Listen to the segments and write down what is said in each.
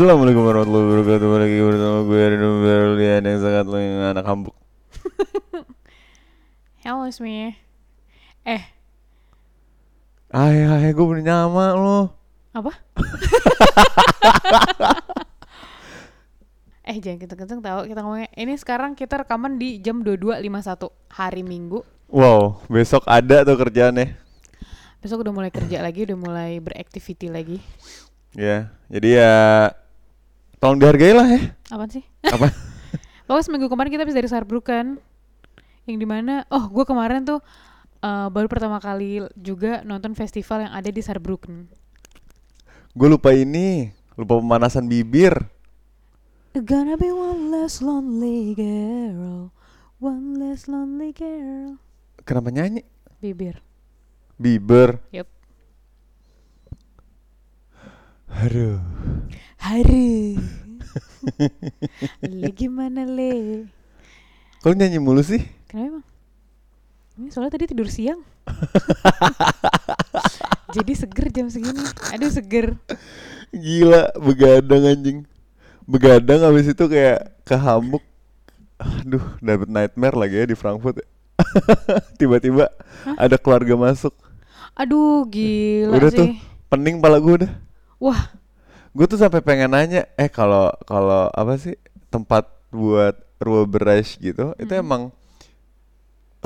Assalamualaikum warahmatullahi wabarakatuh Lagi bersama gue Rino Berlian yang sangat anak hambuk Halo semuanya. Eh, Hai hai gue punya nama lo apa? eh jangan kenceng-kenceng tahu kita ngomongnya. Ini sekarang kita rekaman di jam 22.51 hari Minggu. Wow besok ada tuh kerjaannya Besok udah mulai kerja lagi, udah mulai beraktiviti lagi. Ya jadi ya Tolong dihargai lah ya Apaan sih? Apa? Pokoknya seminggu kemarin kita habis dari Saarbrücken. Yang di mana, oh gue kemarin tuh eh, baru pertama kali juga nonton festival yang ada di Saarbrücken. Gue lupa ini Lupa pemanasan bibir Gonna be one less lonely girl, one less lonely girl. Kenapa nyanyi? Bibir. Bieber Yup. Aduh Hari. le gimana le? Kok nyanyi mulu sih? Kenapa emang? Ini soalnya tadi tidur siang. Jadi seger jam segini. Aduh seger. Gila begadang anjing Begadang habis itu kayak kehamuk Aduh dapet nightmare lagi ya di Frankfurt. Tiba-tiba ada keluarga masuk Aduh gila Udah tuh sih. pening pala gue udah Wah Gue tuh sampai pengen nanya Eh kalau kalau apa sih tempat buat ruo beras gitu Itu Hmm. emang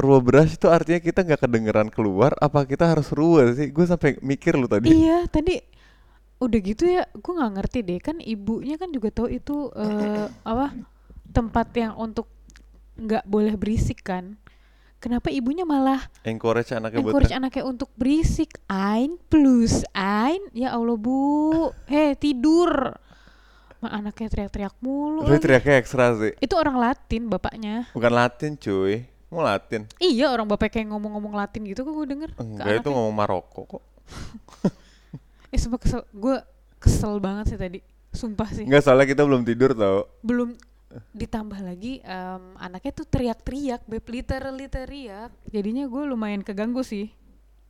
Ruo beras itu artinya kita nggak kedengeran keluar Apa kita harus ruo sih? Gue sampai mikir lu tadi. Iya tadi udah gitu ya gue nggak ngerti deh. Kan ibunya kan juga tahu itu eh, apa tempat yang untuk nggak boleh berisik kan kenapa ibunya malah Encourage anaknya buat encourage anaknya untuk berisik? Ein plus ein ya Allah bu. Heh tidur. Ma, anaknya teriak-teriak mulu. Tapi teriaknya ekstra sih. Itu orang Latin bapaknya. Bukan Latin cuy. Mau Latin? Iya orang bapak kayak ngomong-ngomong Latin gitu kok gue denger. Enggak itu ngomong Maroko kok. Eh sumpah kesel. Gue kesel banget sih tadi. Sumpah sih. Enggak soalnya kita belum tidur tau. Belum ditambah lagi em, anaknya tuh teriak-teriak beb literally teriak. Jadinya gue lumayan keganggu sih.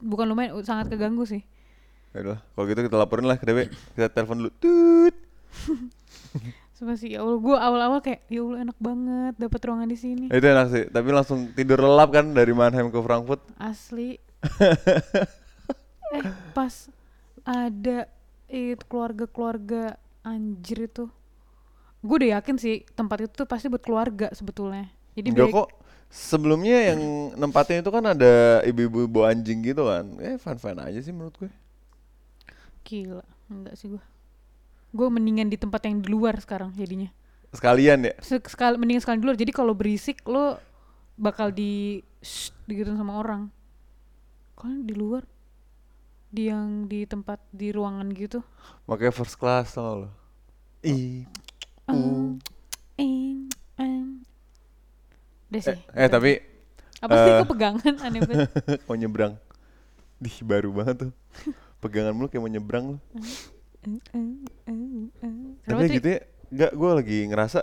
Bukan lumayan sangat keganggu sih. Yaudah kalau gitu kita laporin lah ke DW Kita telepon dulu. Tut Sumpah sih ya Allah gue awal-awal kayak ya Allah enak banget dapat ruangan di sini. Itu enak sih Tapi langsung tidur lelap kan Dari Mannheim ke Frankfurt. Asli. Eh pas ada itu keluarga-keluarga anjir itu gue udah yakin sih tempat itu tuh pasti buat keluarga sebetulnya. Jadi Enggak kok Sebelumnya yang nempatin itu kan ada ibu-ibu bawa anjing gitu kan. Eh fun-fun aja sih menurut gue. Gila enggak sih gue gue mendingan di tempat yang di luar sekarang jadinya. Sekalian ya? Se- sekali mendingan sekali di luar. Jadi kalau berisik lo bakal di shh, digituin sama orang. Kalau di luar? Di yang di tempat di ruangan gitu? Makanya first class tau lo. I U Ing, em. Udah sih. Eh, eh tapi apa sih eh, kok pegangan aneh banget. Mau nyebrang Dih baru banget tuh Pegangan mulu kayak mau nyebrang lu Tapi gitu ya, enggak gue lagi ngerasa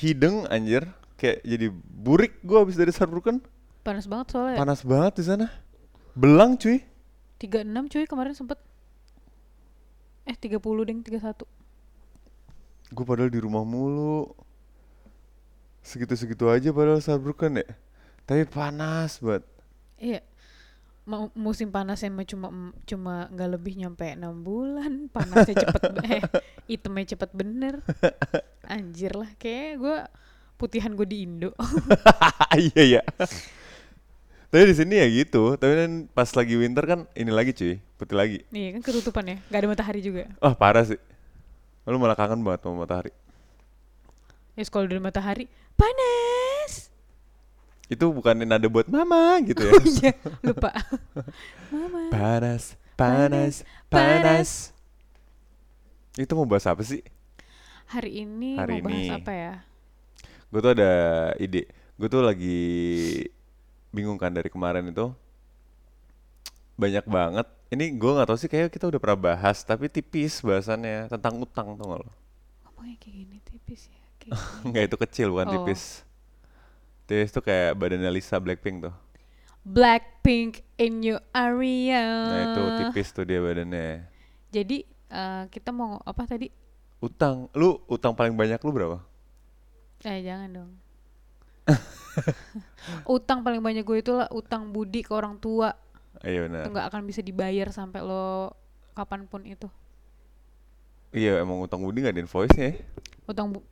hidung anjir, kayak jadi burik gue abis dari Saarbrücken. Panas banget soalnya. Panas banget di sana. Belang cuy. 36 cuy kemarin sempet. Eh 30 deng 31. Gue padahal di rumah mulu. Segitu-segitu aja padahal Saarbrücken ya. Tapi panas banget. Iya. Mau musim panasnya mah cuma cuma nggak lebih nyampe 6 bulan. Panasnya cepet eh itemnya cepet bener. Anjir lah kayak gue putihan gue di Indo. iya ya. Tapi di sini ya gitu. Tapi kan pas lagi winter kan ini lagi cuy, putih lagi. Nih kan ketutupan ya. Gak ada matahari juga. Wah parah sih. Lu malah kangen banget sama matahari. Ya kalau dari matahari panas. Itu bukan nada buat mama gitu ya. Oh iya, lupa. Mama. Panas, panas, panas. Itu mau bahas apa sih? Hari ini Hari mau bahas ini. apa ya? Gue tuh ada ide. Gue tuh lagi bingung kan dari kemarin itu. Banyak banget. Ini gue nggak tahu sih kayak kita udah pernah bahas, tapi tipis bahasannya tentang utang tuh lo. Ngomongnya kayak gini tipis ya. Kayak gini. Enggak itu kecil bukan Oh. tipis. Tipis tuh kayak badannya Lisa Blackpink tuh. Blackpink in your area. Nah itu tipis tuh dia badannya. Jadi eh, kita mau apa tadi? Utang, lu utang paling banyak lu berapa? Eh jangan dong. utang paling banyak gue itu lah utang budi ke orang tua. Iya benar. nggak akan bisa dibayar sampai lo kapan pun itu. Iya emang utang budi gak ada invoice-nya ya. Utang bu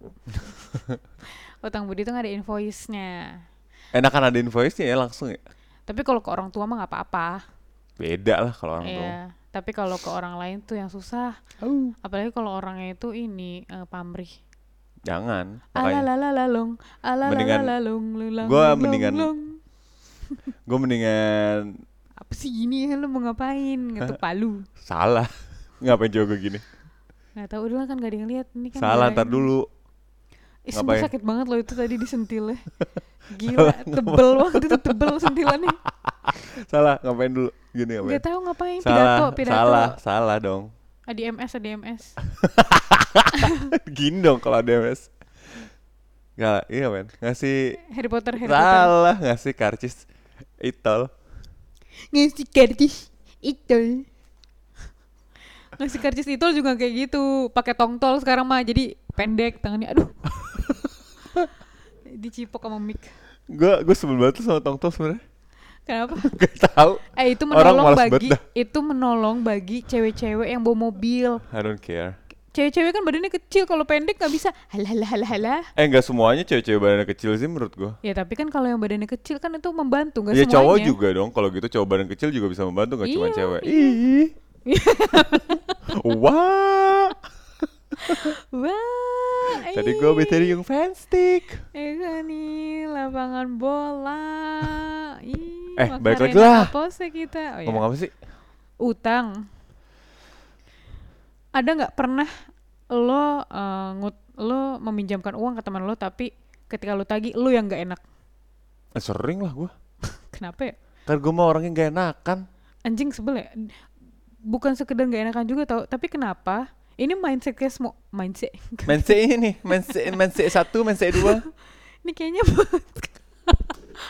utang budi itu nggak ada invoice-nya. Enakan ada invoice-nya ya langsung ya. Tapi kalau ke orang tua mah nggak apa-apa. Beda lah kalau orang tua. Iya. Tapi kalau ke orang lain tuh yang susah. Apalagi kalau orangnya itu ini eh, pamrih. Jangan. Alalalalong, alalalalong, long, mendingan- gue mendingan apa sih gini lu mau ngapain ngetuk palu salah. Ngapain juga gini? nggak tahu udah lah kan gak ada yang lihat ini kan Salah gak ntar dulu. Ih, sumpah sakit banget loh itu tadi disentilnya gila tebel banget itu tebel sentilannya Salah ngapain dulu? Gini ngapain? nggak tahu ngapain Salah, pidato pidato salah, salah dong. ADMS ADMS Gini dong kalau ada MS. Gak, iya men. Ngasih Harry Potter Harry Potter salah ngasih karcis itol. Ngasih karcis itu. Ngasih karcis itu juga kayak gitu. Pakai tongtol sekarang mah jadi pendek tangannya. Aduh. Dicipok sama mic. Gue gue sebel banget tuh sama tongtol sebenarnya. kenapa? Gak tahu. eh itu menolong bagi itu menolong bagi cewek-cewek yang bawa mobil. I don't care. Cewek-cewek kan badannya kecil kalau pendek nggak bisa halah halah halah halah Eh nggak semuanya cewek-cewek badannya kecil sih menurut gue. ya tapi kan kalau yang badannya kecil kan itu membantu nggak Ya semuanya cowok juga dong. Kalau gitu cowok badan kecil juga bisa membantu nggak cuma Iya, cewek. iya. Ih. Wah. wah Tadi gue ih. beteri yung fanstick. Eh nih lapangan bola. Ih, Eh, balik lagi lah. Kita. Oh, ya. Ngomong apa sih? Utang. Ada nggak pernah lo eh, ngut lo meminjamkan uang ke teman lo tapi ketika lo tagih lo yang nggak enak. Eh, sering lah gue. Kenapa ya? Kan gue mah orangnya gak enakan. Anjing sebel ya. Bukan sekedar nggak enakan juga tau, tapi kenapa? Ini mindset kayak semua mindset. Mense ini, mense mense satu, mense dua. Ini kayaknya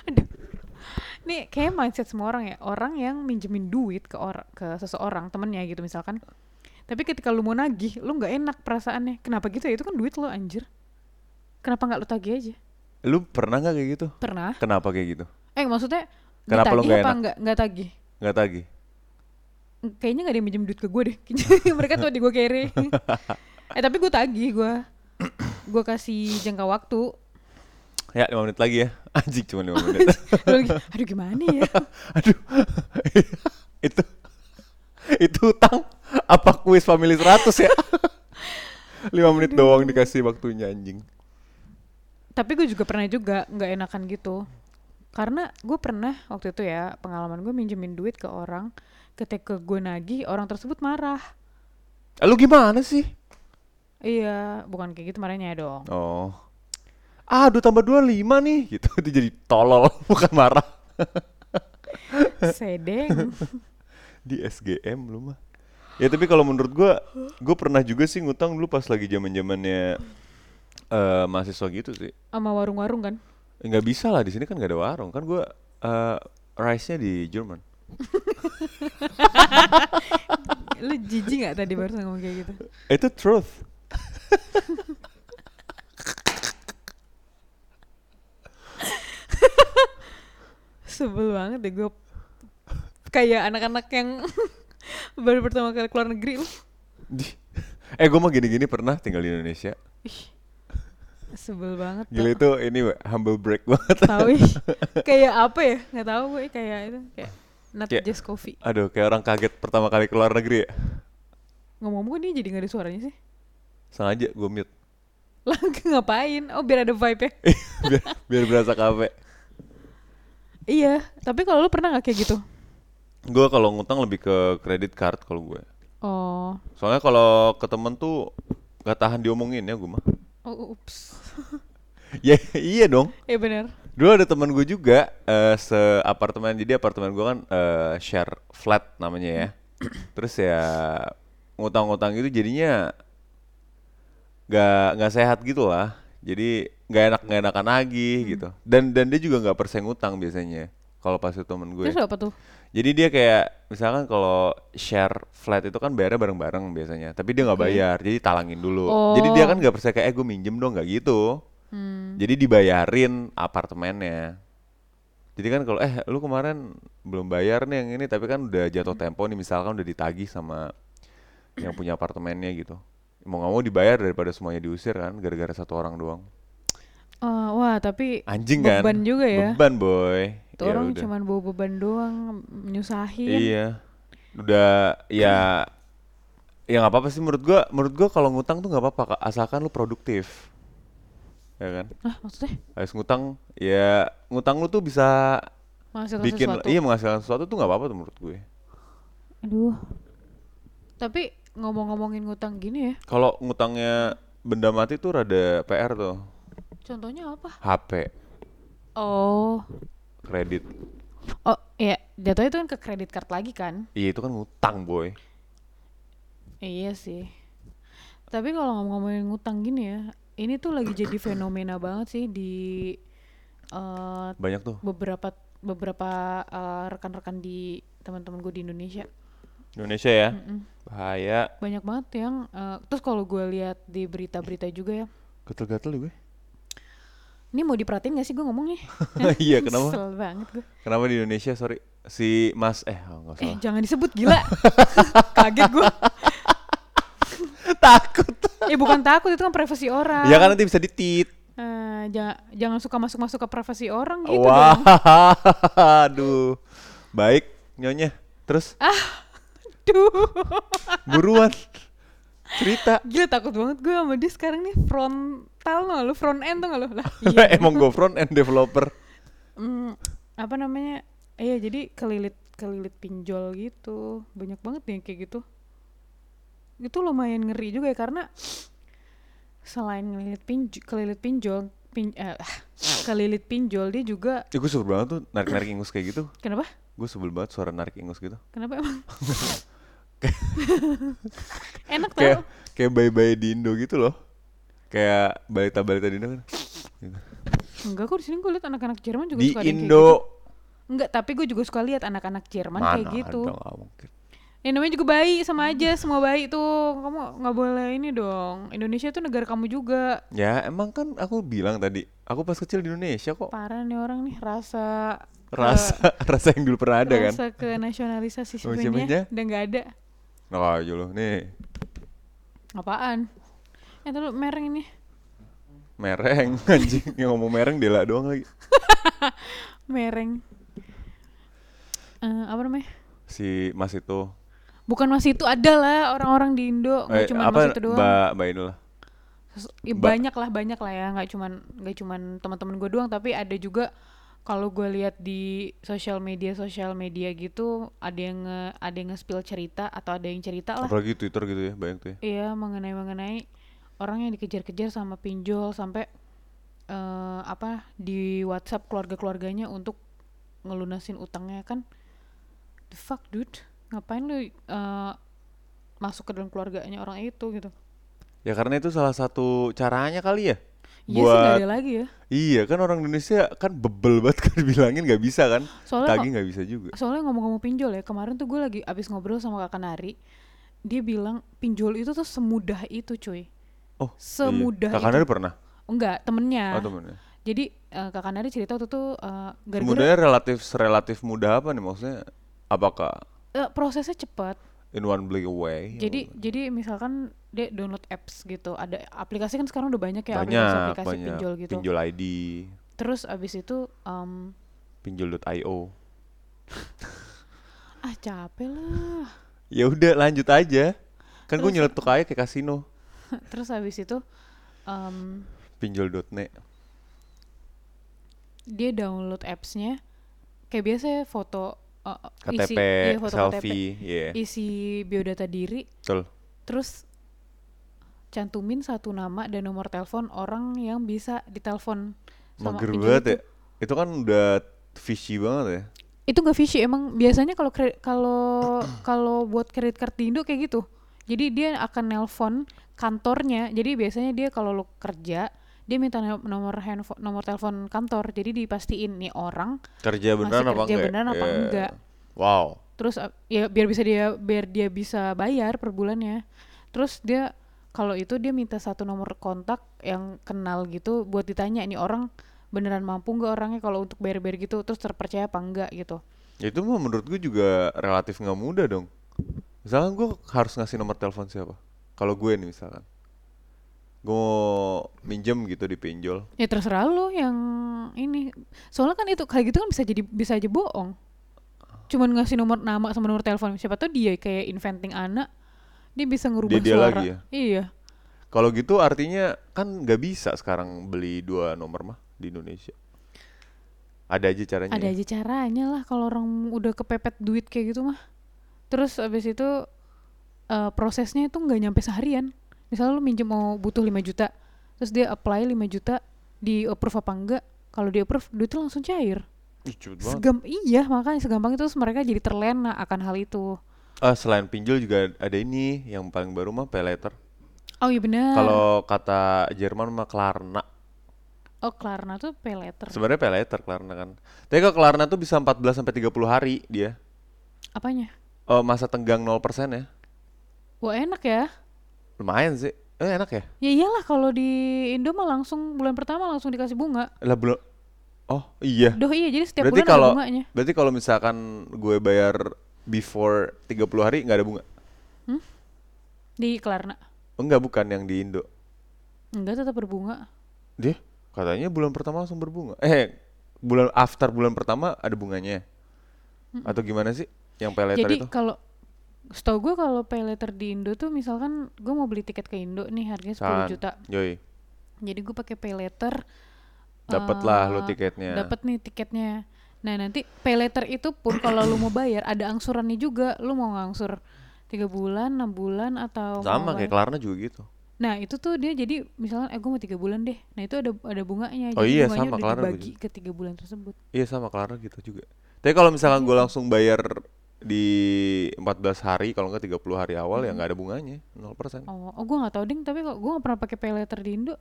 Aduh. Nih kayak mindset semua orang ya. Orang yang minjemin duit ke orang ke seseorang temennya gitu misalkan. Tapi ketika lu mau nagih, lu nggak enak perasaannya. Kenapa gitu ya? Itu kan duit lo anjir. Kenapa nggak lu tagih aja? Lu pernah gak kayak gitu? Pernah? Kenapa kayak gitu? Eh maksudnya Kenapa lu nggak enak? nggak nggak tagih? Gak tagih? Kayaknya nggak ada yang minjem duit ke gue deh. Mereka tuh di gue kere. eh tapi gue tagih gue. Gue kasih jangka waktu. Ya 5 menit lagi ya. Anjing cuma 5 menit. Aduh gimana ya? Aduh. itu itu utang apa kuis family 100 ya? 5 menit doang dikasih waktunya anjing. tapi gue juga pernah juga nggak enakan gitu karena gue pernah waktu itu ya pengalaman gue minjemin duit ke orang ketika gue nagih orang tersebut marah Eh, Lu gimana sih? iya bukan kayak gitu marahnya dong Oh. Ah, 2 tambah 2 5 nih gitu. Itu jadi tolol bukan marah. sedeng Di SGM lu mah. Ya tapi kalau menurut gua, gua pernah juga sih ngutang dulu pas lagi zaman-zamannya eh mahasiswa gitu sih. sama warung-warung kan Enggak bisa lah di sini kan nggak ada warung. Kan gua eh rice-nya di Jerman. lu jijik nggak tadi barusan ngomong kayak gitu Itu truth. sebel banget deh gue kayak anak-anak yang baru pertama kali keluar negeri lu eh gua mah gini-gini pernah tinggal di Indonesia. Ih, sebel banget Gila tau. itu ini humble break banget. tahu kayak apa ya nggak tahu gue kayak itu kayak not Kayak- just coffee Aduh, kayak orang kaget pertama kali keluar negeri ya. ngomong-ngomong ini jadi nggak ada suaranya sih Sengaja gue mute. lah ngapain oh biar ada vibe ya biar, biar berasa kafe. iya tapi kalau lu pernah nggak kayak gitu Gue kalau ngutang lebih ke credit card kalau gue. oh Soalnya kalau ke temen tuh gak tahan diomongin ya gue mah. oh ups ya iya dong. ya benar Dulu ada teman gue juga eh se apartemen jadi apartemen gue kan eh, share flat namanya ya. Terus ya ngutang-ngutang itu jadinya gak nggak sehat gitu lah. Jadi nggak enak nggak enakan lagi gitu. Dan dan dia juga nggak persen ngutang biasanya. Kalau pas itu temen gue. terus apa tuh Jadi dia kayak misalkan kalau share flat itu kan bayarnya bareng-bareng biasanya, tapi dia nggak bayar, jadi talangin dulu. Oh. Jadi dia kan nggak percaya kayak eh gue minjem dong nggak gitu. Hmm. Jadi dibayarin apartemennya. Jadi kan kalau eh lu kemarin belum bayar nih yang ini tapi kan udah jatuh tempo nih misalkan udah ditagih sama yang punya apartemennya gitu. Mau nggak mau dibayar daripada semuanya diusir kan gara-gara satu orang doang. Oh, wah, tapi Anjing kan? beban juga ya. Beban boy. Tuh Ya orang udah. cuman bawa beban doang, nyusahin. Iya. Udah ya ya nggak apa-apa sih menurut gua. Menurut gua kalau ngutang tuh nggak apa-apa asalkan lu produktif. Ya kan? Ah, maksudnya Habis ngutang ya ngutang lu tuh bisa menghasilkan bikin sesuatu. iya menghasilkan sesuatu tuh nggak apa-apa tuh menurut gue. Aduh. Tapi ngomong-ngomongin ngutang gini ya, Kalau ngutangnya benda mati tuh rada PR tuh. contohnya apa? HP, Oh, kredit. oh ya jatuhnya itu kan ke kredit card lagi kan? Iya itu kan ngutang boy. Iya sih. Tapi kalau ngomong-ngomongin ngutang gini ya, ini tuh lagi jadi fenomena banget sih di eh, Banyak tuh. beberapa beberapa eh, rekan-rekan di teman-teman gue di Indonesia. Indonesia ya. Mm-mm. Bahaya. Banyak banget yang eh, terus kalau gue lihat di berita-berita juga ya, Gatel-gatel gue. Ini mau diperhatiin gak sih gue ngomongnya? Iya, kenapa? Kesel banget gue. Kenapa di Indonesia sorry si Mas eh oh, Eh salah. jangan disebut gila. Kaget gue. Takut. Eh bukan takut itu kan privasi orang. Ya kan nanti bisa ditit. Eh, jangan jangan suka masuk-masuk ke privasi orang gitu Wah, dong. aduh. Baik, nyonya. Terus Duh. buruan. Cerita. Gila takut banget gue sama dia sekarang nih frontal nggak lu front end tuh nggak lu lah iya Emang gue front end developer. Hmm, apa namanya iya jadi kelilit kelilit pinjol gitu banyak banget nih yang kayak gitu itu lumayan ngeri juga ya karena selain ngelilit pinjol kelilit pinjol pin, eh, kelilit pinjol dia juga Ya, gue sebel banget tuh narik-narik ingus kayak gitu. kenapa Gue sebel banget suara narik ingus gitu. kenapa emang enak tau Kayak kayak bayi-bayi di Indo gitu loh. Kayak balita-balita di Indo kan. Gitu. enggak kok di sini gue liat anak-anak Jerman juga Di suka Indo. gitu. enggak tapi gue juga suka lihat anak-anak Jerman Mana kayak gitu ada mungkin. Ya namanya juga bayi sama aja semua bayi tuh kamu nggak boleh ini dong Indonesia tuh negara kamu juga Ya emang kan aku bilang tadi, aku pas kecil di Indonesia kok. parah nih orang nih rasa ke- Rasa rasa yang dulu pernah ada kan. rasa ke nasionalisasi sebenarnya udah nggak ada Nah, aja loh nih. apaan eh tuh mereng ini. Mereng anjing. Yang ngomong mereng Dela doang lagi. mereng. Eh, apa namanya? Si Mas itu. bukan mas itu ada lah orang-orang di Indo. Nggak Eh, cuma mas itu doang. Mbak Mbak Inul Ses- ya Ba- banyak lah banyak lah ya. Nggak cuman nggak cuman teman-teman gue doang. Tapi ada juga kalau gue lihat di sosial media sosial media gitu ada yang nge, ada yang nge-spill cerita atau ada yang cerita lah. Apalagi Twitter gitu ya, banyak tuh ya. iya mengenai mengenai orang yang dikejar-kejar sama pinjol sampai eh, apa di WhatsApp keluarga-keluarganya untuk ngelunasin utangnya kan the fuck dude ngapain lu eh, masuk ke dalam keluarganya orang itu gitu Ya karena itu salah satu caranya kali ya. iya sih nggak ada lagi ya Iya kan orang Indonesia kan bebel banget kan bilangin nggak bisa kan. soalnya Tagih nggak bisa juga. soalnya ngomong-ngomong pinjol ya kemarin tuh gue lagi abis ngobrol sama kakak Nari dia bilang pinjol itu tuh semudah itu cuy Oh, Semudah iya. Kakak itu. Nari pernah? enggak temennya Oh temennya. jadi eh, kakak Nari cerita waktu tuh eh, gara-gara Semudahnya relatif relatif mudah apa nih maksudnya? Apakah eh, prosesnya cepat in one click away? jadi jadi misalkan dia download apps gitu ada aplikasi kan sekarang udah banyak ya banyak aplikasi-aplikasi banyak pinjol gitu pinjol ID, terus abis itu em, pinjol.io. ah capek lah Ya udah lanjut aja. Kan gue nyeletuk aja kayak kasino. terus abis itu em, Pinjol.net. dia download appsnya kayak biasa ya foto uh, isi, KTP, iya, foto KTP, selfie, iya. isi biodata diri Betul. terus cantumin satu nama dan nomor telepon orang yang bisa ditelepon sama Mager banget itu. ya. Itu kan udah fishy banget ya. Itu nggak fishy emang biasanya kalau kalau kalau buat kredit card di Indo kayak gitu. Jadi dia akan nelpon kantornya. Jadi biasanya dia kalau lu kerja dia minta nomor handphone nomor telepon kantor. Jadi dipastiin nih orang Kerja beneran apa kerja enggak? ya? beneran apa Iya. enggak. Wow. terus uh, ya biar bisa dia biar dia bisa bayar per bulannya terus dia kalau itu dia minta satu nomor kontak yang kenal gitu buat ditanya ini orang beneran mampu nggak orangnya kalau untuk bayar-bayar gitu terus terpercaya apa enggak gitu itu mah menurut gue juga relatif nggak mudah dong. Misalkan gue harus ngasih nomor telepon siapa? Kalau gue nih misalkan. Gue mau minjem gitu di pinjol. ya terserah lu yang ini soalnya kan itu kayak gitu kan bisa jadi bisa aja bohong cuman ngasih nomor nama sama nomor telepon siapa tahu dia kayak inventing anak dia bisa ngerubah Dia- dia suara lagi ya? iya Kalau gitu artinya kan nggak bisa sekarang beli dua nomor mah di Indonesia. Ada aja caranya. ada ya? aja caranya lah kalau orang udah kepepet duit kayak gitu mah terus abis itu eh, prosesnya itu nggak nyampe seharian misalnya lu minjem mau butuh 5 juta terus dia apply 5 juta di approve apa enggak kalau di approve duitnya langsung cair. Segam iya makanya segampang itu terus mereka jadi terlena akan hal itu Ah, selain pinjol juga ada ini yang paling baru mah pay later. oh iya benar Kalau kata Jerman mah Klarna. oh Klarna tuh pay letter Sebenarnya pay later Klarna kan. Tapi kalau Klarna tuh bisa 14 sampai 30 hari dia. apanya Oh, masa tenggang 0% ya. Wah enak ya Lumayan sih. Eh, enak ya? ya iyalah kalau di Indo mah langsung bulan pertama langsung dikasih bunga Lah belum Oh, iya. Doh iya jadi setiap Berarti bulan kalau ada bunganya berarti kalau misalkan gue bayar before 30 hari nggak ada bunga. di Klarna Enggak bukan yang di Indo. enggak tetap berbunga Dia katanya bulan pertama langsung berbunga. Eh, bulan after bulan pertama ada bunganya. Atau gimana sih yang pay later Jadi itu? kalau setahu gue kalau pay letter di Indo tuh misalkan gue mau beli tiket ke Indo nih harganya 10 Kan, juta. Yoi. Jadi gue pakai pay letter. Dapet lah lu eh, tiketnya. Dapat nih tiketnya. Nah nanti pay letter itu pun kalau lu mau bayar ada angsurannya juga. Lu mau ngangsur tiga bulan, enam bulan atau Sama kayak Klarna juga gitu. Nah itu tuh dia jadi misalnya eh gue mau tiga bulan deh. Nah itu ada ada bunganya. Oh jadi iya, bunganya sama, Klarna dibagi ke tiga bulan tersebut. Iya sama Klarna gitu juga. Tapi kalau misalkan Iya. gue langsung bayar di 14 hari, kalau nggak 30 hari awal ya nggak ada bunganya, 0%. Oh, oh gue nggak tahu ding. Tapi kok gue nggak pernah pakai pay letter di Indo.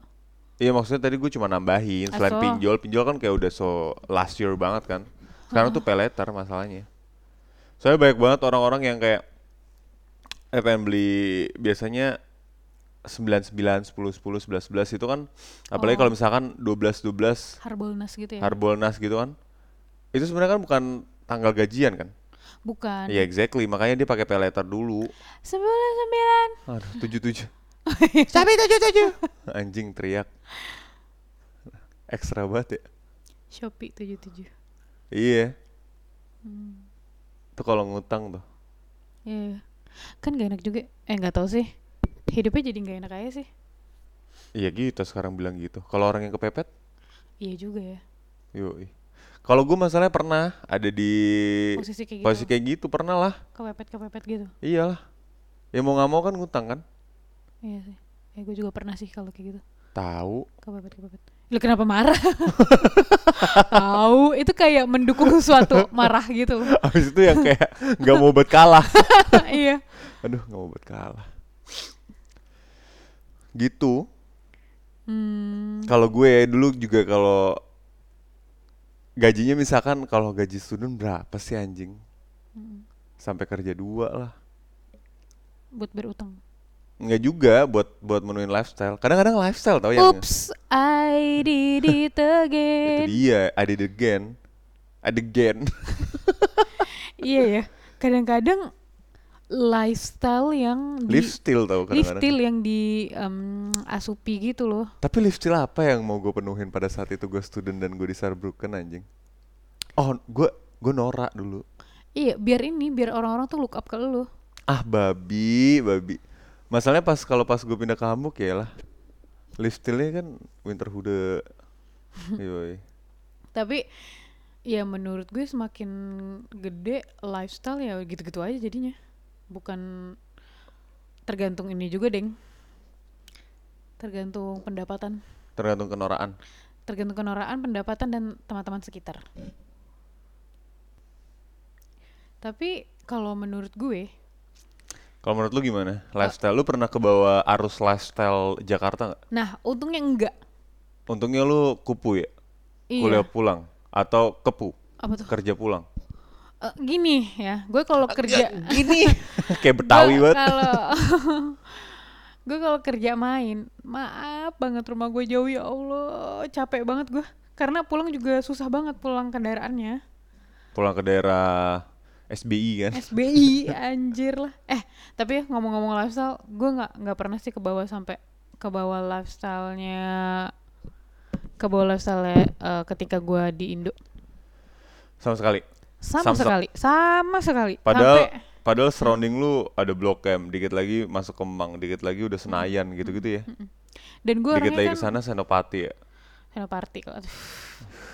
Iya maksudnya tadi gue cuma nambahin selain Aso. pinjol, pinjol kan kayak udah so last year banget kan. Sekarang tuh pay letter masalahnya. Soalnya banyak banget orang-orang yang kayak eh pengen beli biasanya 99, 10, 10, 11, 11 itu kan apalagi Oh. kalau misalkan 12, 12 Harbolnas gitu ya? Harbolnas gitu kan. Itu sebenarnya kan bukan tanggal gajian kan? Bukan. Iya exactly, makanya dia pakai pay letter dulu. Sembilan sembilan. Aduh, 77. Sampai 77. Anjing teriak. Ekstra banget ya. Shopee tujuh tujuh. Iya. Hmm. Itu kalau ngutang tuh. Iya. Kan gak enak juga. Eh nggak tahu sih. Hidupnya jadi nggak enak aja sih. Iya gitu sekarang bilang gitu. Kalau orang yang kepepet, Iya juga ya. yoi. Kalau gue masalahnya pernah ada di Posisi kayak gitu. posisi kayak gitu pernah lah. Kepepet kepepet gitu. Iyalah. Ya mau nggak mau kan ngutang kan. Iya sih. Ya gue juga pernah sih kalau kayak gitu. Tahu. Kepepet kepepet. Lu kenapa marah? Tahu, itu kayak mendukung sesuatu marah gitu. Habis itu yang kayak nggak mau buat kalah. iya. Aduh nggak mau buat kalah. Gitu. Hmm, Kalau gue dulu juga kalau gajinya misalkan kalau gaji student berapa sih anjing? Sampai kerja dua lah. buat berutang. Enggak juga buat buat menuin lifestyle. Kadang-kadang lifestyle tau yang Oops, I did it itu again. dia, I did again. I did again. iya ya. Kadang-kadang lifestyle yang still tau kadang-kadang. lifestyle yang di em, asupi gitu loh. Tapi live still apa yang mau gue penuhin pada saat itu gue student dan gue di Saarbrücken anjing? Oh, gue gue norak dulu. Iya, biar ini, biar orang-orang tuh look up ke lu. Ah babi, babi. Masalahnya pas kalau pas gue pindah ke Hamburg ya lah. Live stillnya kan Winterhude. Yoi. Tapi ya menurut gue semakin gede lifestyle ya gitu-gitu aja jadinya. Bukan tergantung ini juga, Deng. Tergantung pendapatan, Tergantung kenoraan. tergantung kenoraan, pendapatan dan teman-teman sekitar. Tapi kalau menurut gue, Kalau menurut lu gimana? Lifestyle lu pernah ke bawah arus lifestyle Jakarta nggak? nah untungnya enggak. Untungnya lu kupu ya, Iya. kuliah pulang atau kepu Apa tuh? kerja pulang. Eh, gini ya, gue kalau kerja Gini. Kayak Betawi Gua banget. Kalau gue kalau kerja main, maaf banget rumah gue jauh ya Allah, capek banget gue. Karena pulang juga susah banget pulang kendaraannya. Pulang ke daerah SBI kan. SBI anjir lah. Eh, tapi ya ngomong-ngomong lifestyle, gue nggak nggak pernah sih ke bawah sampai ke bawah lifestyle-nya ke bawah lifestyle eh, ketika gue di Indo. Sama sekali. Sama, Sama- sekali, sama sekali. Padahal Sampai- padahal surrounding lu ada Blok M, dikit lagi masuk Kemang, dikit lagi udah Senayan gitu-gitu ya. dan gue Dikit lagi orangnya ke kan sana Senopati ya. Senopati kalau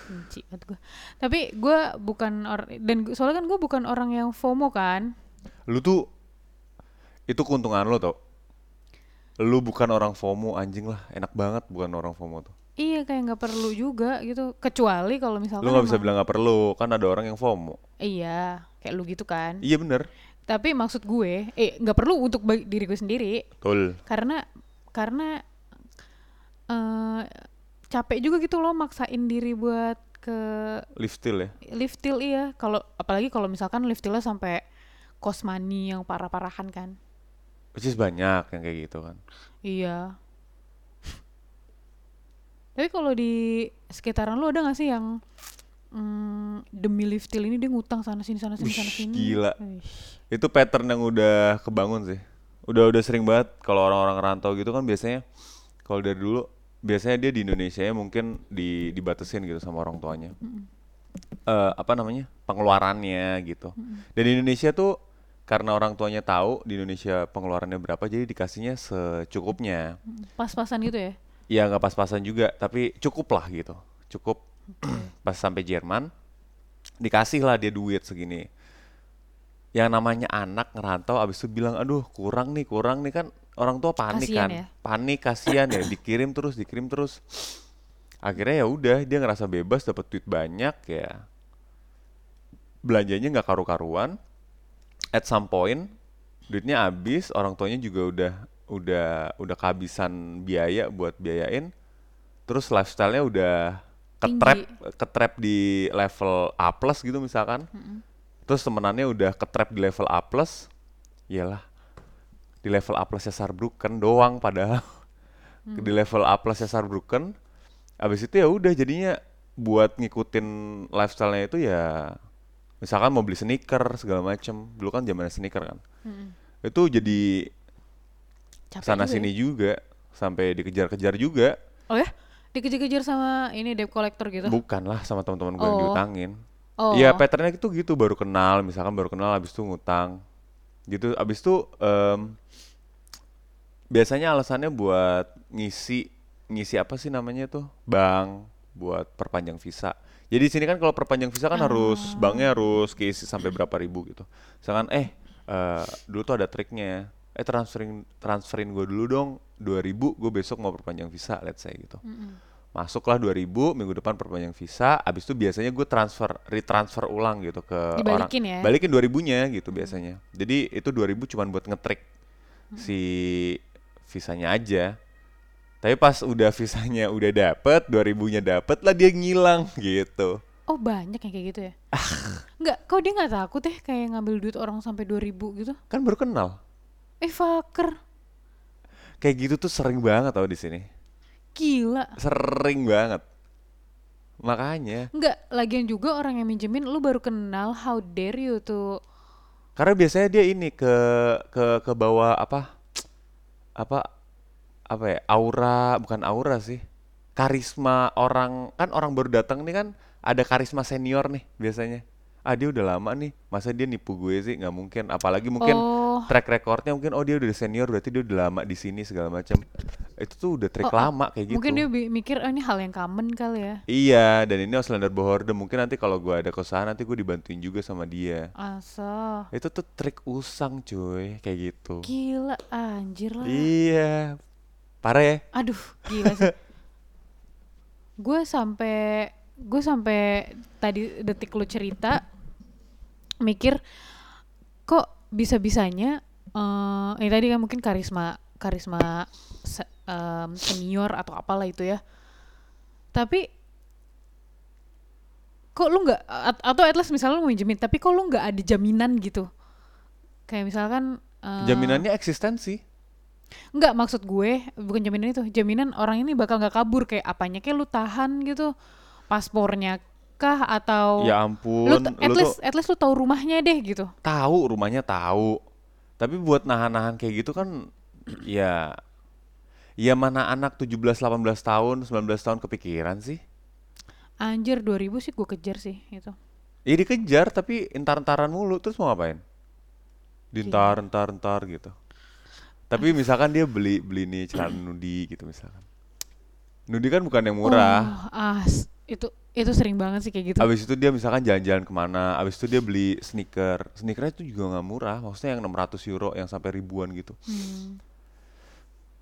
benci banget gue. Tapi gue bukan orang dan soalnya kan gue bukan orang yang FOMO kan. Lu tuh itu keuntungan lo tau. Lu bukan orang FOMO anjing lah, enak banget bukan orang FOMO tuh. Iya kayak nggak perlu juga gitu. Kecuali kalau misalkan Lu nggak bisa bilang nggak perlu, kan ada orang yang FOMO. Iya, kayak lu gitu kan. Iya bener. Tapi maksud gue, eh nggak perlu untuk diri gue sendiri, Betul. karena karena eh capek juga gitu loh maksain diri buat ke Live still ya. lift till iya. Kalau apalagi kalau misalkan lift tillnya sampai money yang parah-parahan kan. Which is banyak yang kayak gitu kan. Iya. Tapi kalau di sekitaran lu ada gak sih yang mm, demi lift till ini dia ngutang sana sini sana sini sana sini? gila. Itu pattern yang udah kebangun sih. Udah udah sering banget kalau orang-orang rantau gitu kan biasanya kalau dari dulu biasanya dia di Indonesia ya mungkin di dibatasin gitu sama orang tuanya. Eh, apa namanya? pengeluarannya gitu. Dan di Indonesia tuh karena orang tuanya tahu di Indonesia pengeluarannya berapa jadi dikasihnya secukupnya. Pas-pasan gitu ya? Ya nggak pas-pasan juga, tapi cukup lah gitu. Cukup pas sampai Jerman dikasih lah dia duit segini. Yang namanya anak ngerantau abis itu bilang, aduh kurang nih, kurang nih kan orang tua panik Kasian kan, ya? panik kasihan ya, dikirim terus, dikirim terus. Akhirnya ya udah dia ngerasa bebas, dapat duit banyak ya, belanjanya nggak karu-karuan. At some point duitnya habis, orang tuanya juga udah udah udah kehabisan biaya buat biayain. Terus lifestyle-nya udah ketrap ketrap di level A plus gitu misalkan. Terus temenannya udah ketrap di level A plus. Iyalah. Di level A plusnya Saarbrücken doang padahal. Di level A plusnya Saarbrücken. Abis itu ya udah jadinya buat ngikutin lifestyle-nya itu ya misalkan mau beli sneaker segala macem dulu kan zamannya sneaker kan itu jadi Capek sana juga sini ya. juga sampai dikejar-kejar juga Oh ya? Dikejar-kejar sama ini debt collector gitu? bukan lah sama teman-teman gue yang Oh. diutangin Oh. Iya patternnya itu gitu baru kenal misalkan baru kenal abis itu ngutang gitu abis itu em, biasanya alasannya buat ngisi ngisi apa sih namanya tuh bank buat perpanjang visa jadi di sini kan kalau perpanjang visa kan harus Ah. banknya harus keisi sampai berapa ribu gitu misalkan eh eh, dulu tuh ada triknya eh transferin transferin gue dulu dong. 2000 gue besok mau perpanjang visa let's say gitu. Masuklah 2000 minggu depan perpanjang visa. Abis itu biasanya gue transfer retransfer ulang gitu ke orang. Dibalikin ya? balikin 2000 nya gitu biasanya. Jadi itu 2000 cuman buat ngetrik si visanya aja. Tapi pas udah visanya udah dapet 2000 nya dapet lah dia ngilang gitu. Oh banyak yang kayak gitu ya? Ah. Enggak, kok dia nggak takut ya kayak ngambil duit orang sampai 2000 gitu? kan baru kenal Eh fucker, kayak gitu tuh sering banget tau di sini. Gila. sering banget. Makanya. Enggak, lagian juga orang yang minjemin lu baru kenal, how dare you tuh. Karena biasanya dia ini ke ke ke bawah apa? Apa apa ya? Aura bukan aura sih. Karisma orang. Kan orang baru datang nih kan ada karisma senior nih biasanya. Ah dia udah lama nih. Masa dia nipu gue sih? Nggak mungkin. Apalagi mungkin Oh. Track recordnya mungkin oh dia udah senior berarti dia udah lama di sini segala macam. Itu tuh udah track Oh, oh, lama kayak gitu. Mungkin dia mikir, oh ini hal yang common kali ya. iya dan ini Auslander Bohorde. Mungkin nanti kalau gue ada kesusahan nanti gue dibantuin juga sama dia. Asa, itu tuh trik usang cuy kayak gitu. Gila anjir lah. Iya, parah ya. Aduh, gila sih. gue sampai gue sampai tadi detik lu cerita mikir kok bisa-bisanya eh ini tadi kan mungkin karisma karisma se- em, senior atau apalah itu ya. Tapi kok lu nggak at- atau at least misalnya lu mau minjemin tapi kok lu nggak ada jaminan gitu kayak misalkan eh, Jaminannya eksistensi. nggak maksud gue bukan jaminan itu jaminan orang ini bakal nggak kabur kayak apanya kayak lu tahan gitu paspornya kah atau Ya lu, ampun, t- at lu least tuh at least lu tahu rumahnya deh gitu tahu rumahnya tahu. Tapi buat nahan-nahan kayak gitu kan ya ya mana anak 17 18 tahun, 19 tahun kepikiran sih. anjir 2000 sih gue kejar sih itu Ya dikejar tapi entar-entaran mulu terus mau ngapain? Dintar, entar, entar gitu. Tapi misalkan dia beli beli nih celana nudi gitu misalkan. Nudi kan bukan yang murah. oh, ah s- itu itu sering banget sih kayak gitu Abis itu dia misalkan jalan-jalan ke mana, abis itu dia beli sneaker. Sneakernya itu juga nggak murah, maksudnya yang 600 euro yang sampai ribuan gitu. Hmm.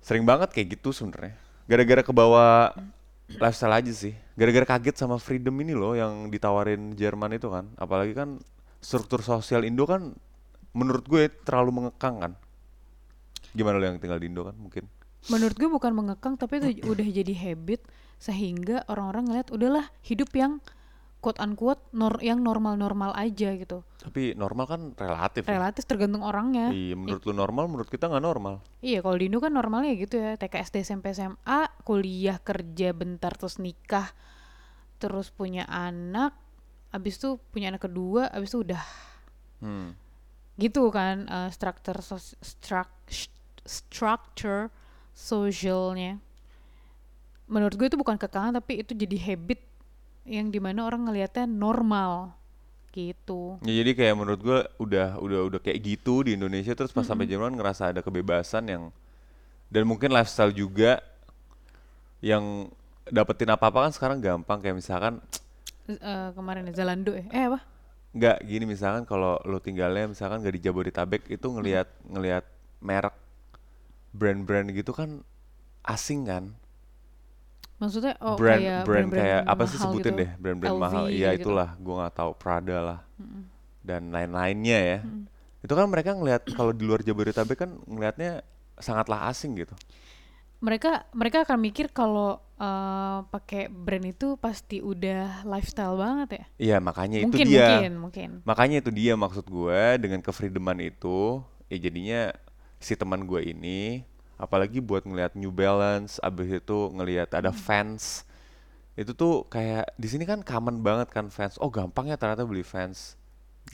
Sering banget kayak gitu sebenarnya. Gara-gara kebawa lifestyle aja sih. Gara-gara kaget sama freedom ini loh yang ditawarin Jerman itu kan. Apalagi kan struktur sosial Indo kan menurut gue terlalu mengekang kan. Gimana lo yang tinggal di Indo kan mungkin? menurut gue bukan mengekang tapi itu udah jadi habit sehingga orang-orang ngeliat udahlah hidup yang quote unquote nor yang normal-normal aja gitu Tapi normal kan relatif. ya. relatif tergantung orangnya Iya, menurut lu normal, menurut kita nggak normal. Iya, kalau di Indo kan normalnya gitu ya, TK, SD, SMP, SMA, kuliah, kerja bentar, terus nikah, terus punya anak, abis itu punya anak kedua, abis itu udah Hmm. gitu kan eh, struktur sh- structure socialnya. Menurut gue itu bukan kekangan tapi itu jadi habit yang di mana orang ngelihatnya normal gitu. Ya jadi kayak menurut gua udah udah udah kayak gitu di Indonesia terus pas sampai Jerman ngerasa ada kebebasan yang dan mungkin lifestyle juga yang dapetin apa-apa kan sekarang gampang kayak misalkan Eh, kemarin Zalando ya, eh apa? nggak gini misalkan kalau lo tinggalnya misalkan nggak di Jabodetabek itu ngelihat ngelihat merek brand-brand gitu kan asing kan Maksudnya oh brand kayak brand brand-brand kayak apa sih sebutin gitu. deh brand-brand LV mahal. Iya gitu. itulah gua nggak tahu Prada lah. Dan lain-lainnya ya. Itu kan mereka ngelihat kalau di luar Jabodetabek kan ngelihatnya sangatlah asing gitu. Mereka mereka akan mikir kalau eh, pakai brand itu pasti udah lifestyle banget ya? Iya makanya itu mungkin dia. mungkin mungkin. Makanya itu dia maksud gue dengan kefreedoman itu ya jadinya si teman gue ini apalagi buat ngelihat New Balance abis itu ngelihat ada fans. Itu tuh kayak di sini kan common banget kan fans. Oh gampang ya ternyata beli fans.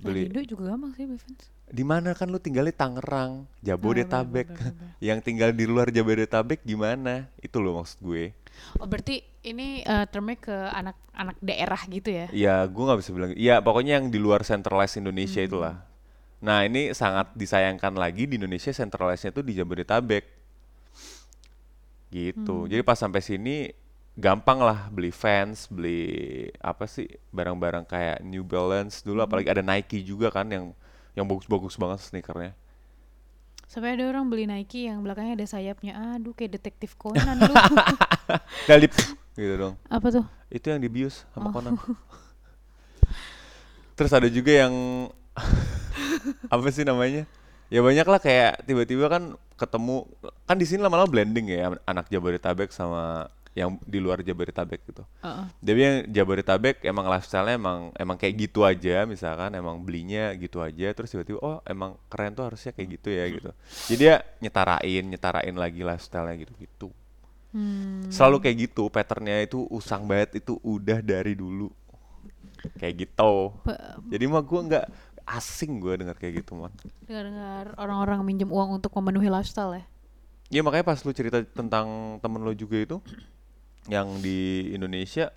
Nah, beli Indo juga gampang sih beli fans. Di mana kan lu tinggal di Tangerang Jabodetabek. Bener, bener, bener. yang tinggal di luar Jabodetabek gimana? Itu loh maksud gue. Oh berarti ini eh, termnya ke anak-anak daerah gitu ya? Ya, gue nggak bisa bilang. Ya, pokoknya yang di luar centralized Indonesia itulah. Nah, ini sangat disayangkan lagi di Indonesia centralized-nya tuh di Jabodetabek. Gitu. Jadi pas sampai sini gampang lah beli fans, beli apa sih barang-barang kayak New Balance dulu, apalagi ada Nike juga kan yang yang bagus-bagus banget sneakernya. sampai ada orang beli Nike yang belakangnya ada sayapnya aduh kayak detektif Conan lu Dalip gitu dong. apa tuh Itu yang dibius sama Conan. Terus ada juga yang apa sih namanya? Ya banyak lah kayak tiba-tiba kan ketemu kan di sini lama-lama blending ya anak Jabodetabek sama yang di luar Jabodetabek gitu. Jadi yang Jabodetabek emang lifestyle-nya emang emang kayak gitu aja misalkan emang belinya gitu aja terus tiba-tiba oh emang keren tuh harusnya kayak gitu ya gitu. Jadi dia nyetarain, nyetarain lagi lifestyle-nya gitu-gitu. Hmm. Selalu kayak gitu, patternnya itu usang banget itu udah dari dulu. Kayak gitu. Jadi mah gua nggak asing gua dengar kayak gitu man. dengar-dengar orang-orang minjem uang untuk memenuhi lifestyle ya Ya makanya pas lu cerita tentang temen lo juga itu yang di Indonesia,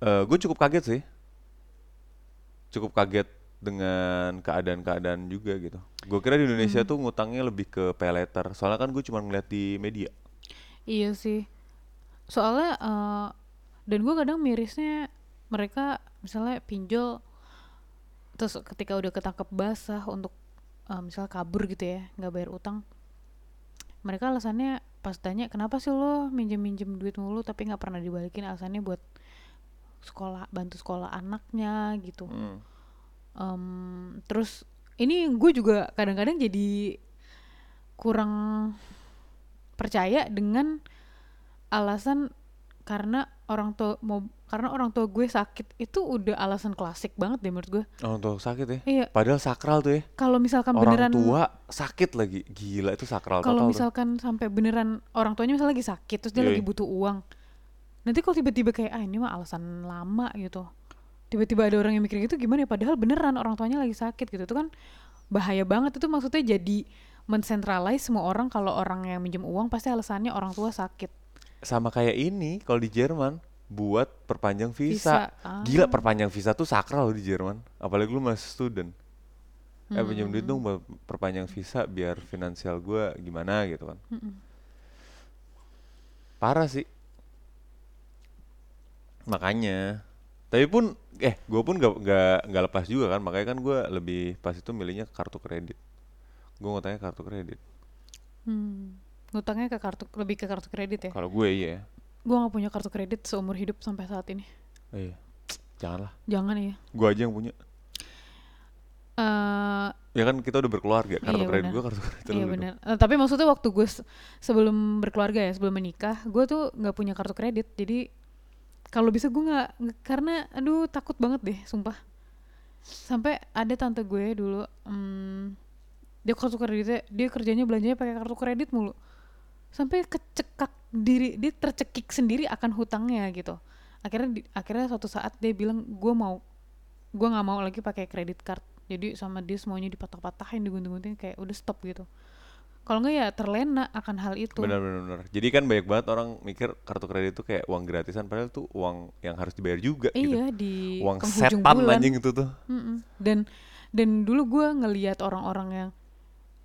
eh gue cukup kaget sih. Cukup kaget dengan keadaan-keadaan juga gitu. Gue kira di Indonesia tuh ngutangnya lebih ke pay letter. Soalnya kan gue cuma ngeliat di media. Iya sih. Soalnya eh, dan gue kadang mirisnya mereka misalnya pinjol terus ketika udah ketangkep basah untuk eh, misalnya kabur gitu ya nggak bayar utang mereka alasannya pas tanya kenapa sih lo minjem minjem duit mulu tapi nggak pernah dibalikin alasannya buat sekolah bantu sekolah anaknya gitu Hmm. Em, terus ini gue juga kadang-kadang jadi kurang percaya dengan alasan karena orang tua mau karena orang tua gue sakit itu udah alasan klasik banget deh menurut gue Orang tua sakit ya. iya Padahal sakral tuh ya. kalau misalkan Orang beneran tua sakit lagi. Gila itu sakral kalau total tuh. misalkan sampai beneran orang tuanya misalnya lagi sakit terus dia Yoi. lagi butuh uang nanti kalau tiba-tiba kayak ah ini mah alasan lama gitu tiba-tiba ada orang yang mikir gitu gimana ya padahal beneran orang tuanya lagi sakit gitu itu kan bahaya banget itu maksudnya jadi mencentralize semua orang kalau orang yang minjem uang pasti alasannya orang tua sakit Sama kayak ini kalau di Jerman buat perpanjang visa. Visa. Ah. Gila perpanjang visa tuh sakral loh di Jerman. Apalagi lu masih student. Eh Hmm. pinjam duit dong buat perpanjang visa biar finansial gua gimana gitu kan. Mm-mm. Parah sih. Makanya. Tapi pun eh gue pun gak, gak, gak lepas juga kan. Makanya kan gue lebih pas itu milihnya kartu kredit. Gue ngutangnya kartu kredit. Hmm. Ngutangnya ke kartu lebih ke kartu kredit ya Kalau gue iya. gue nggak punya kartu kredit seumur hidup sampai saat ini Iya. Janganlah. jangan ya Gue aja yang punya. eh Ya kan kita udah berkeluarga. Kartu Iya, kredit gue kartu kredit iya dong. benar Eh, tapi maksudnya waktu gue se- sebelum berkeluarga ya sebelum menikah gue tuh nggak punya kartu kredit jadi kalau bisa gue nggak nggak- karena aduh takut banget deh sumpah sampai ada tante gue dulu hmm, dia kartu kreditnya dia kerjanya belanjanya pakai kartu kredit mulu sampai kecekak diri dia tercekik sendiri akan hutangnya gitu akhirnya di- akhirnya suatu saat dia bilang gue mau gue nggak mau lagi pakai kredit card jadi sama dia semuanya dipatah-patahin digunting-gunting kayak udah stop gitu kalau nggak ya terlena akan hal itu Benar benar benar. Jadi kan banyak banget orang mikir kartu kredit itu kayak uang gratisan padahal tuh uang yang harus dibayar juga gitu. iya di Uang setan bulan anjing itu tuh. Mm-mm. dan dan dulu gue ngelihat orang-orang yang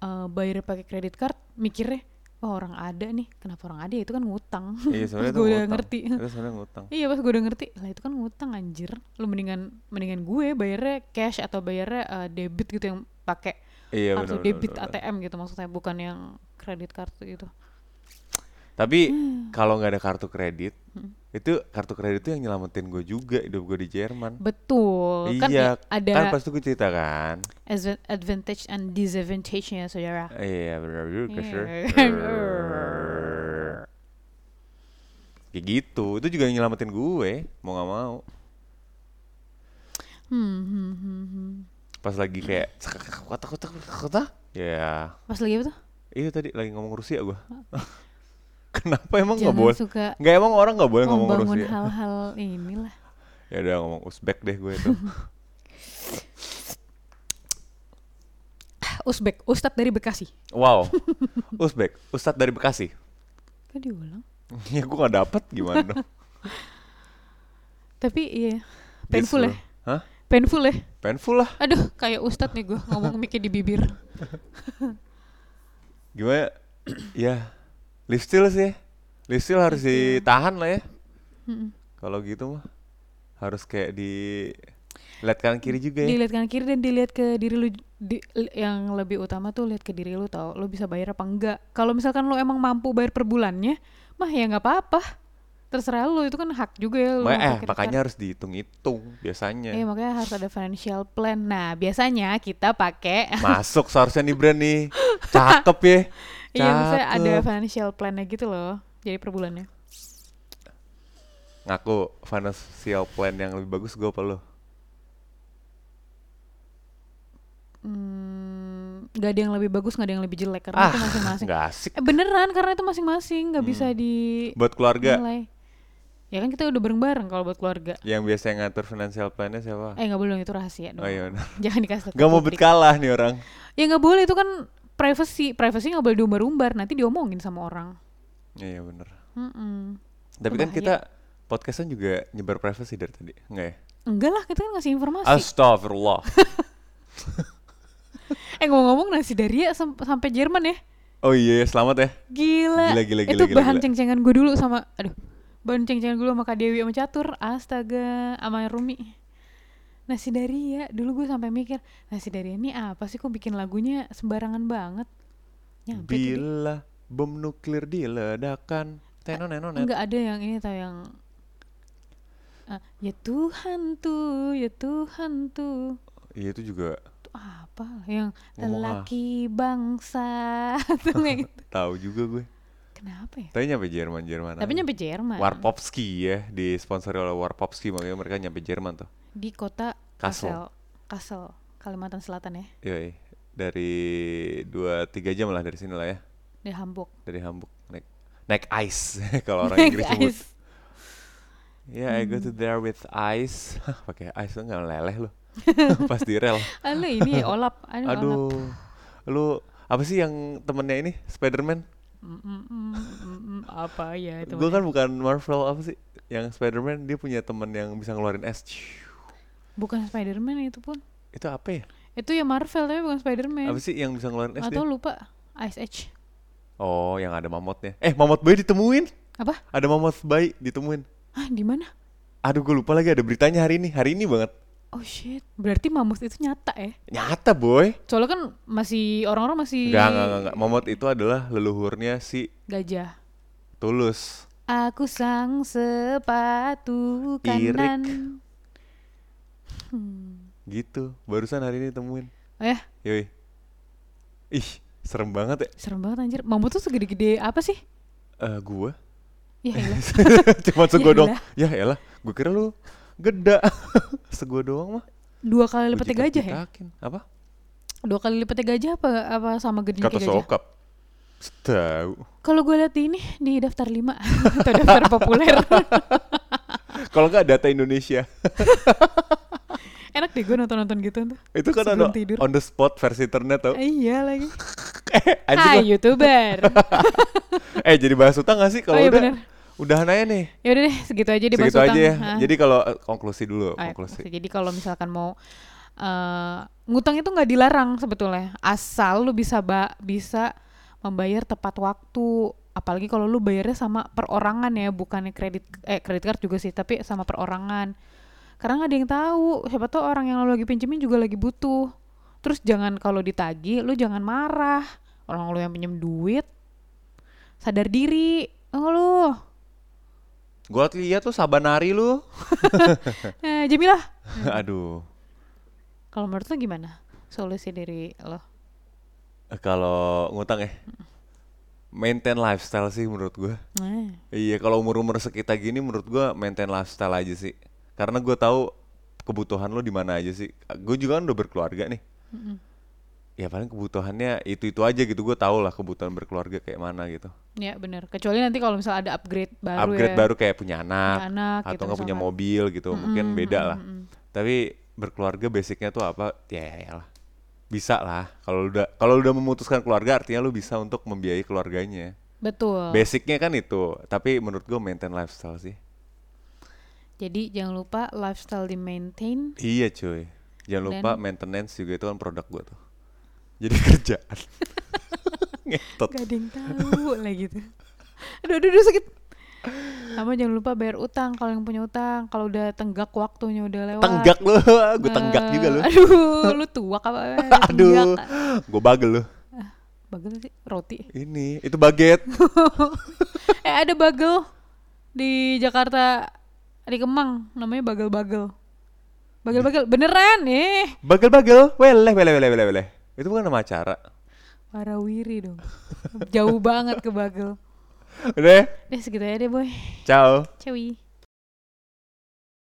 eh, bayar pakai kredit card mikirnya oh orang ada nih kenapa orang ada ya itu kan ngutang Iya sebenarnya gue udah ngutang. ngerti Itu sebenarnya ngutang. iya pas gue udah ngerti lah itu kan ngutang anjir lu mendingan mendingan gue bayarnya cash atau bayarnya eh, debit gitu yang pakai Iya kartu benar. debit benar. ATM gitu maksudnya bukan yang kredit kartu gitu Tapi Hmm. kalau nggak ada kartu kredit, itu kartu kredit itu yang nyelamatin gue juga hidup gue di Jerman. betul kan ya iya, ada kan pas itu gue cerita kan. adva- advantage and disadvantage-nya saudara Iya benar juga. Iya. Kayak gitu, itu juga yang nyelamatin gue, mau nggak mau. hmm, hmm, hmm, hmm. Pas lagi kayak kota kota kota, ya pas lagi apa tuh itu tadi lagi ngomong Rusia gue. Kenapa emang nggak boleh? suka Nggak emang orang nggak boleh ngomong membangun Rusia? hal-hal inilah Ya udah ngomong Uzbek deh gue itu. Uzbek Ustadz dari Bekasi wow, Uzbek, Ustadz dari Bekasi. kan diulang ya gue nggak dapet gimana dong? tapi iya painful ya. Hah? painful ya Painful lah. aduh kayak Ustadz nih gue ngomong mikir di bibir Gimana? ya, live still sih. Live still harus ditahan lah ya. Mm-mm. Kalau gitu mah harus kayak di lihat kanan kiri juga ya. dilihat kanan kiri dan dilihat ke diri lu di- yang lebih utama tuh lihat ke diri lu tau lu bisa bayar apa enggak kalau misalkan lu emang mampu bayar per bulannya mah ya nggak apa-apa terserah lu itu kan hak juga ya lu Makanya, eh, makanya harus dihitung-hitung biasanya. Iya makanya harus ada financial plan. Nah biasanya kita pakai Masuk seharusnya nih brand nih. Cakep ya. iya misalnya ada financial plannya gitu loh. Jadi per bulannya. Ngaku financial plan yang lebih bagus gue apa lo? Hmm, gak ada yang lebih bagus, gak ada yang lebih jelek karena Ah, itu masing-masing. asik. Eh beneran karena itu masing-masing nggak bisa Hmm. di Buat keluarga nilai. Ya kan kita udah bareng-bareng kalau buat keluarga. yang biasa ngatur financial plannya siapa? Eh nggak boleh itu rahasia dong. Oh iya. Jangan dikasih Gak mau berkalah nih orang. Ya nggak boleh itu kan privacy. Privacy nggak boleh diumbar-umbar. Nanti diomongin sama orang. Iya benar. Mm-mm. Tapi kan Bahaya. kita podcastan juga nyebar privacy dari tadi, enggak ya? Enggak lah, kita kan ngasih informasi. Astagfirullah. Eh ngomong-ngomong nasi Daria sam- sampai Jerman ya. Oh iya, selamat ya. Gila. Gila, gila, Itu gila, gila, bahan gila. ceng-cengan gue dulu sama aduh. Bahan ceng-cengan gue sama Kak Dewi sama Catur. Astaga, sama Rumi. Nasi Daria, dulu gue sampai mikir, nasi Daria ini apa sih kok bikin lagunya sembarangan banget. Nyampe. Bila bom nuklir diledakkan. Tenon tenon Enggak ada yang ini tau yang ah, ya Tuhan tuh, ya Tuhan tuh. Iya itu juga Tuh apa yang Ngomong ah. lelaki bangsa gitu. tahu juga gue. Kenapa ya? Tapi nyampe Jerman Jerman. Tapi nyampe Jerman. Warpopski ya, disponsori oleh Warpopski makanya mereka nyampe Jerman tuh. Di kota Kassel. Kassel. Kalimantan Selatan ya. Yoi. Dari dua tiga jam lah dari sini lah ya, Di Hamburg. dari Hamburg naik naik ice kalau orang Inggris sebut. Guys. Yeah, I go to there with ice. Pakai ice tuh nggak meleleh lu. Pas di rel. Halo ini Olap. Aduh, Olap. Aduh. Lu apa sih yang temennya ini Spider-Man? Mm, mm, mm, mm, mm, apa ya itu? Gue kan bukan Marvel apa sih? Yang Spider-Man dia punya temen yang bisa ngeluarin es. Bukan Spider-Man itu pun. Itu apa ya? Itu ya Marvel tapi bukan Spider-Man. Apa sih yang bisa ngeluarin es Atau lupa. Ice Age. Oh, yang ada mamutnya. Eh, mamut bayi ditemuin. Apa? Ada mamut bayi ditemuin. Hah, di mana? Aduh, gue lupa lagi ada beritanya hari ini. Hari ini banget. Oh shit. Berarti mamut itu nyata ya? Nyata, boy. Soalnya kan masih orang-orang masih Enggak, enggak, enggak, enggak. Mamut itu adalah leluhurnya si gajah. Tulus. Aku sang sepatu Irik. kanan. Hmm. Gitu. Barusan hari ini temuin. Oh ya, Yoi. Ih, serem banget ya. serem banget anjir. Mamut tuh segede-gede apa sih? Eh, gua Ya elah. cuma segua Ya elah. Ya elah, gua kira lu geda. segua doang mah. Dua kali lipatnya gajah ya? Apa? Dua kali lipatnya gajah apa apa sama gedenya Kata kayak gajah? sokap. Tahu. Kalau gue lihat di ini di daftar 5 atau daftar populer. Kalau nggak data Indonesia. Enak deh gue nonton-nonton gitu tuh. Itu kan Sebelum ada tidur. on the spot versi internet tau. Eh, iya lagi. Eh, Hai. YouTuber. Eh, jadi bahas utang gak sih kalau Oh, iya udah? bener. Udahan aja nih. ya udah deh, segitu aja deh Segitu aja Utang. ya. Hah. Jadi kalau eh, konklusi dulu, Ah, ya, konklusi. Jadi kalau misalkan mau eh ngutang itu nggak dilarang sebetulnya, asal lu bisa ba bisa membayar tepat waktu. Apalagi kalau lu bayarnya sama perorangan ya, bukannya kredit eh kredit card juga sih, tapi sama perorangan. Karena nggak ada yang tahu, siapa tahu orang yang lu lagi pinjemin juga lagi butuh. Terus jangan kalau ditagi, lu jangan marah. Orang lu yang pinjem duit, sadar diri. Oh lu, Gua lihat tuh sabanari lu. eh, Jamilah. Aduh. Kalau menurut lu gimana solusi dari lo? Eh, Kalau ngutang ya. Maintain lifestyle sih menurut gua. Nah, Iya, kalau umur-umur sekitar gini menurut gua maintain lifestyle aja sih. Karena gua tahu kebutuhan lo di mana aja sih. Gue juga kan udah berkeluarga nih. Ya paling kebutuhannya itu-itu aja gitu. Gue tau lah kebutuhan berkeluarga kayak mana gitu. ya benar. Kecuali nanti kalau misalnya ada upgrade baru Upgrade ya. baru kayak punya anak, Punya anak atau gitu nggak punya mobil gitu. Mungkin Mm-mm, beda lah. mm-mm. Tapi berkeluarga basicnya tuh apa? Ya, ya lah. Bisa lah. Kalau udah kalau udah memutuskan keluarga artinya lu bisa untuk membiayai keluarganya. Betul. Basicnya kan itu. Tapi menurut gue maintain lifestyle sih. Jadi jangan lupa lifestyle di maintain. Iya cuy. Jangan lupa maintenance juga itu kan produk gua tuh. Jadi kerjaan. Ngetot. Gak ada yang tahu lah gitu. Aduh, aduh, aduh sakit. Sama jangan lupa bayar utang kalau yang punya utang. Kalau udah tenggak waktunya udah lewat. Tenggak lu, gue tenggak Eh, juga lu. Aduh, lu tua apa? Aduh, Tenggak. gue bagel lu. Bagel sih roti. Ini, itu baget. eh ada bagel di Jakarta di Kemang namanya bagel-bagel. Bagel-bagel beneran eh. Bagel-bagel, weleh, weleh, weleh, weleh, weleh. Itu bukan nama acara. Warawiri dong. Jauh banget ke bagel. Udah, ya? Deh segitu aja deh boy. ciao. Cewi.